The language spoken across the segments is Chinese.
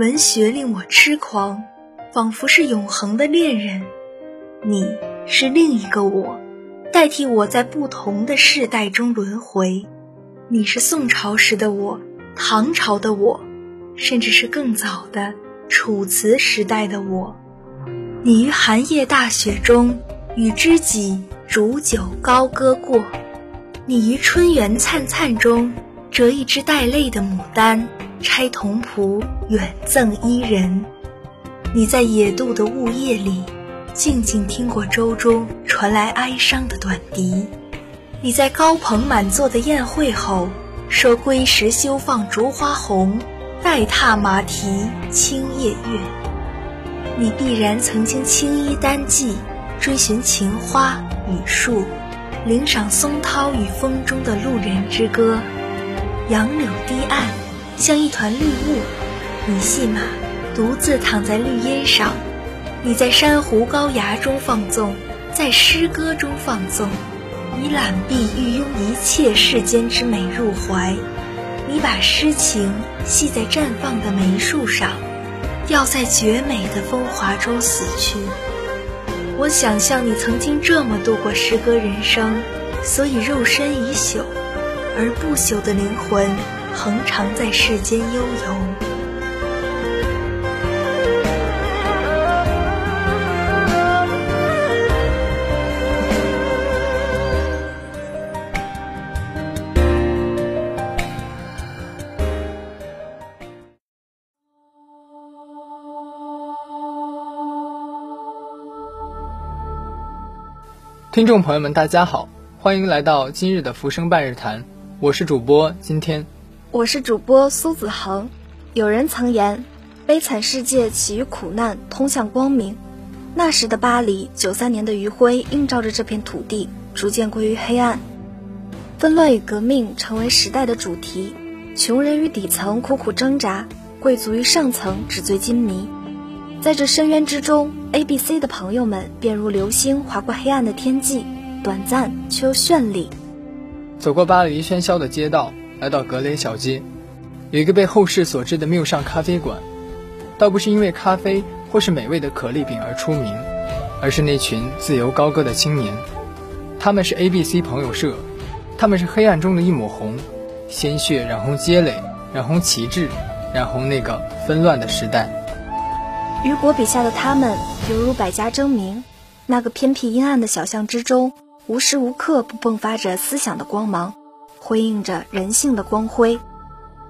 文学令我痴狂，仿佛是永恒的恋人。你是另一个我，代替我在不同的世代中轮回。你是宋朝时的我，唐朝的我，甚至是更早的楚辞时代的我。你于寒夜大雪中与知己煮酒高歌过，你于春园灿灿中折一枝带泪的牡丹，拆铜仆远赠伊人。你在野渡的雾夜里。静静听过舟中传来哀伤的短笛，你在高朋满座的宴会后说：“归时休放烛花红，待踏马蹄清夜月。”你必然曾经青衣单骑，追寻情花雨树，领赏松涛与风中的路人之歌。杨柳堤岸，像一团绿雾，你系马，独自躺在绿荫上。你在珊瑚高崖中放纵，在诗歌中放纵，你揽臂欲拥一切世间之美入怀，你把诗情系在绽放的梅树上，要在绝美的风华中死去。我想象你曾经这么度过诗歌人生，所以肉身已朽，而不朽的灵魂恒常在世间悠游。听众朋友们，大家好，欢迎来到今日的浮生半日谈，我是主播今天，我是主播苏子恒。有人曾言，悲惨世界起于苦难，通向光明。那时的巴黎，九三年的余晖映照着这片土地，逐渐归于黑暗。纷乱与革命成为时代的主题，穷人与底层苦苦挣扎，贵族与上层纸醉金迷。在这深渊之中，A、B、C 的朋友们便如流星划过黑暗的天际，短暂却又绚丽。走过巴黎喧嚣的街道，来到格雷小街，有一个被后世所知的缪尚咖啡馆。倒不是因为咖啡或是美味的可丽饼而出名，而是那群自由高歌的青年。他们是 A、B、C 朋友社，他们是黑暗中的一抹红，鲜血染红街垒，染红旗帜，染红那个纷乱的时代。雨果笔下的他们，犹如百家争鸣。那个偏僻阴暗的小巷之中，无时无刻不迸发着思想的光芒，辉映着人性的光辉，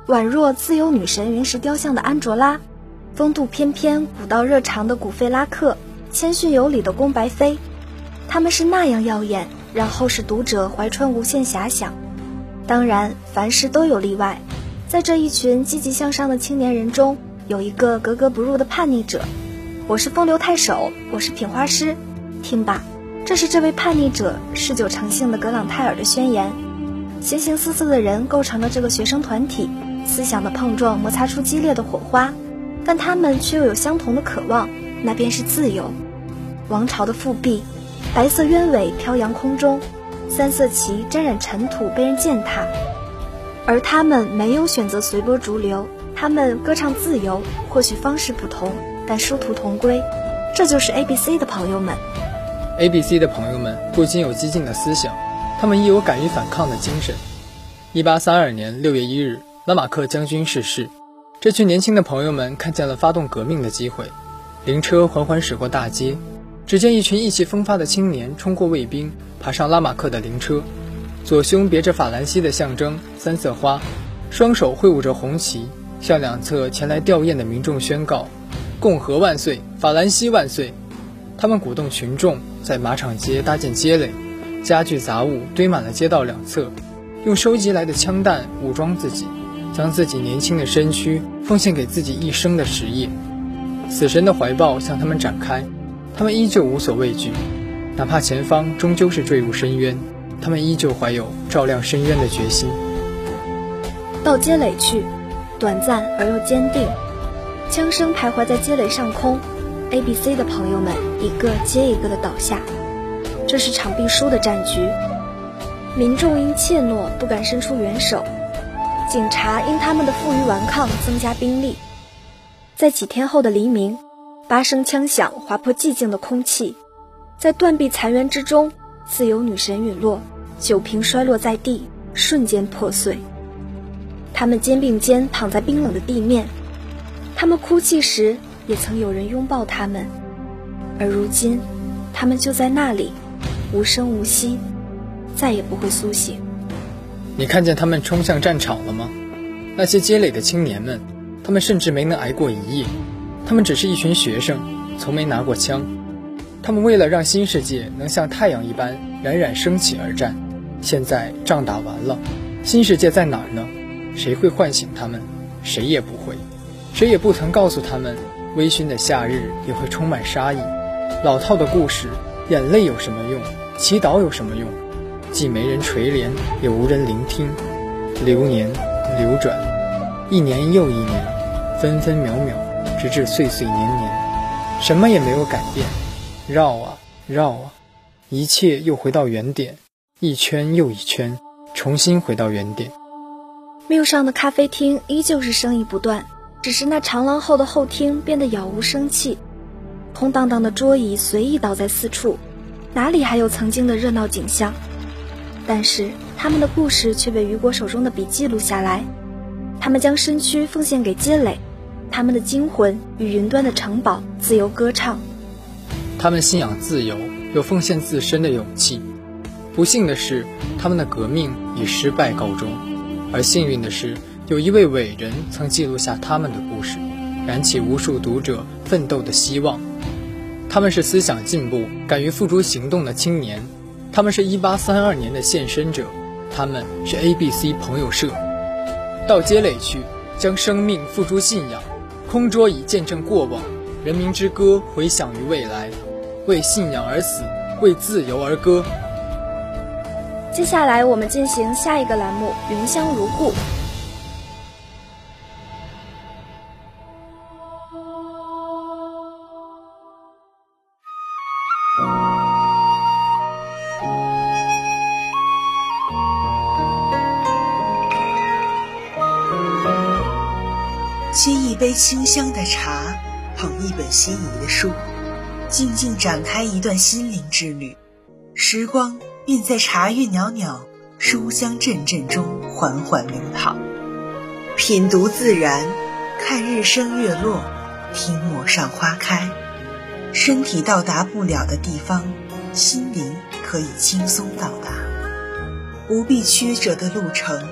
宛若自由女神云石雕像的安卓拉，风度翩翩、古道热肠的古费拉克，谦逊有礼的宫白飞。他们是那样耀眼，让后世读者怀揣无限遐想。当然，凡事都有例外，在这一群积极向上的青年人中。有一个格格不入的叛逆者，我是风流太守，我是品花师。听吧，这是这位叛逆者嗜酒成性的格朗泰尔的宣言。形形色色的人构成了这个学生团体，思想的碰撞摩擦出激烈的火花，但他们却又有相同的渴望，那便是自由。王朝的复辟，白色鸢尾飘扬空中，三色旗沾染尘土被人践踏，而他们没有选择随波逐流。他们歌唱自由，或许方式不同，但殊途同归。这就是 A B C 的朋友们。A B C 的朋友们不仅有激进的思想，他们亦有敢于反抗的精神。一八三二年六月一日，拉马克将军逝世，这群年轻的朋友们看见了发动革命的机会。灵车缓缓驶过大街，只见一群意气风发的青年冲过卫兵，爬上拉马克的灵车，左胸别着法兰西的象征三色花，双手挥舞着红旗。向两侧前来吊唁的民众宣告：“共和万岁，法兰西万岁！”他们鼓动群众在马场街搭建街垒，家具杂物堆满了街道两侧，用收集来的枪弹武装自己，将自己年轻的身躯奉献给自己一生的实业。死神的怀抱向他们展开，他们依旧无所畏惧，哪怕前方终究是坠入深渊，他们依旧怀有照亮深渊的决心。到街垒去。短暂而又坚定，枪声徘徊在街垒上空，A、B、C 的朋友们一个接一个的倒下。这是场必输的战局，民众因怯懦不敢伸出援手，警察因他们的负隅顽抗增加兵力。在几天后的黎明，八声枪响划破寂静的空气，在断壁残垣之中，自由女神陨落，酒瓶摔落在地，瞬间破碎。他们肩并肩躺在冰冷的地面，他们哭泣时也曾有人拥抱他们，而如今，他们就在那里，无声无息，再也不会苏醒。你看见他们冲向战场了吗？那些街垒的青年们，他们甚至没能挨过一夜，他们只是一群学生，从没拿过枪。他们为了让新世界能像太阳一般冉冉升起而战。现在仗打完了，新世界在哪儿呢？谁会唤醒他们？谁也不会，谁也不曾告诉他们，微醺的夏日也会充满杀意。老套的故事，眼泪有什么用？祈祷有什么用？既没人垂怜，也无人聆听。流年流转，一年又一年，分分秒秒，直至岁岁年年，什么也没有改变。绕啊绕啊，一切又回到原点，一圈又一圈，重新回到原点。缪上的咖啡厅依旧是生意不断，只是那长廊后的后厅变得杳无生气，空荡荡的桌椅随意倒在四处，哪里还有曾经的热闹景象？但是他们的故事却被雨果手中的笔记录下来，他们将身躯奉献给街垒，他们的精魂与云端的城堡自由歌唱。他们信仰自由，有奉献自身的勇气。不幸的是，他们的革命以失败告终。而幸运的是，有一位伟人曾记录下他们的故事，燃起无数读者奋斗的希望。他们是思想进步、敢于付诸行动的青年，他们是一八三二年的献身者，他们是 A B C 朋友社。到街垒去，将生命付诸信仰，空桌椅见证过往，人民之歌回响于未来，为信仰而死，为自由而歌。接下来，我们进行下一个栏目《云香如故》。沏一杯清香的茶，捧一本心仪的书，静静展开一段心灵之旅，时光。便在茶韵袅袅、书香阵阵中缓缓流淌。品读自然，看日升月落，听陌上花开。身体到达不了的地方，心灵可以轻松到达。不必曲折的路程，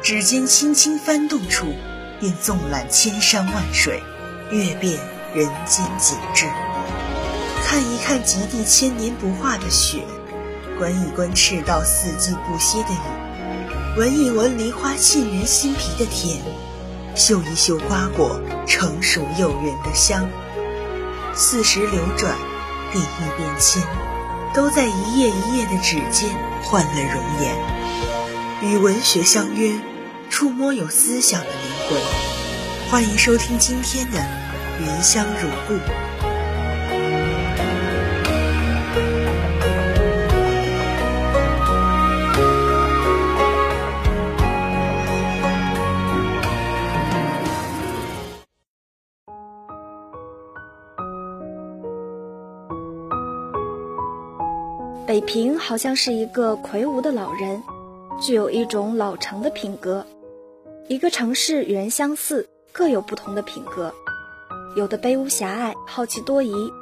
指尖轻轻翻动处，便纵览千山万水，阅遍人间景致。看一看极地千年不化的雪。观一观赤道四季不歇的雨，闻一闻梨花沁人心脾的甜，嗅一嗅瓜果成熟诱人的香。四时流转，地域变迁，都在一页一页的纸间换了容颜。与文学相约，触摸有思想的灵魂。欢迎收听今天的《云香如故》。北平好像是一个魁梧的老人，具有一种老成的品格。一个城市与人相似，各有不同的品格。有的卑污狭隘，好奇多疑；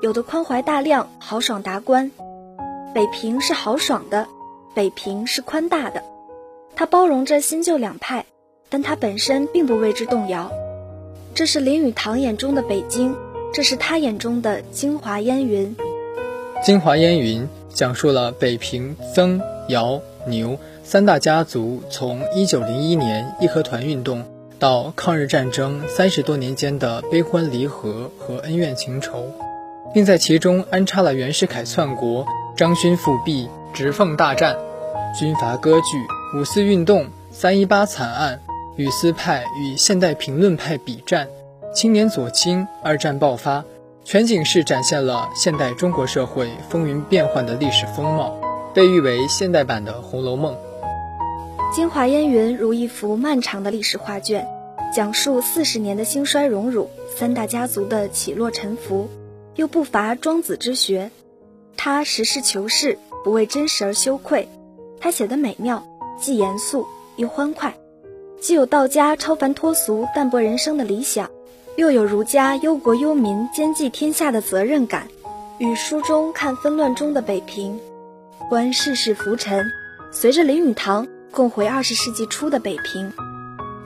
有的宽怀大量，豪爽达观。北平是豪爽的，北平是宽大的，它包容着新旧两派，但它本身并不为之动摇。这是林语堂眼中的北京，这是他眼中的京华烟云。京华烟云。讲述了北平曾、姚、牛三大家族从1901年义和团运动到抗日战争三十多年间的悲欢离合和恩怨情仇，并在其中安插了袁世凯篡国、张勋复辟、直奉大战、军阀割据、五四运动、三一八惨案、雨丝派与现代评论派比战、青年左倾、二战爆发。全景式展现了现代中国社会风云变幻的历史风貌，被誉为现代版的《红楼梦》。京华烟云如一幅漫长的历史画卷，讲述四十年的兴衰荣辱，三大家族的起落沉浮，又不乏庄子之学。他实事求是，不为真实而羞愧。他写的美妙，既严肃又欢快，既有道家超凡脱俗、淡泊人生的理想，又有儒家忧国忧民、兼济天下的责任感。与书中看纷乱中的北平，观世事浮沉，随着林语堂共回二十世纪初的北平。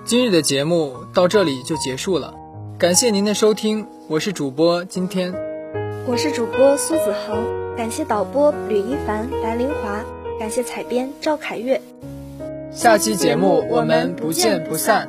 今日的节目到这里就结束了，感谢您的收听，我是主播今天，我是主播苏子恒，感谢导播吕一凡、白玲华，感谢采编赵凯月。下期节目我们不见不散。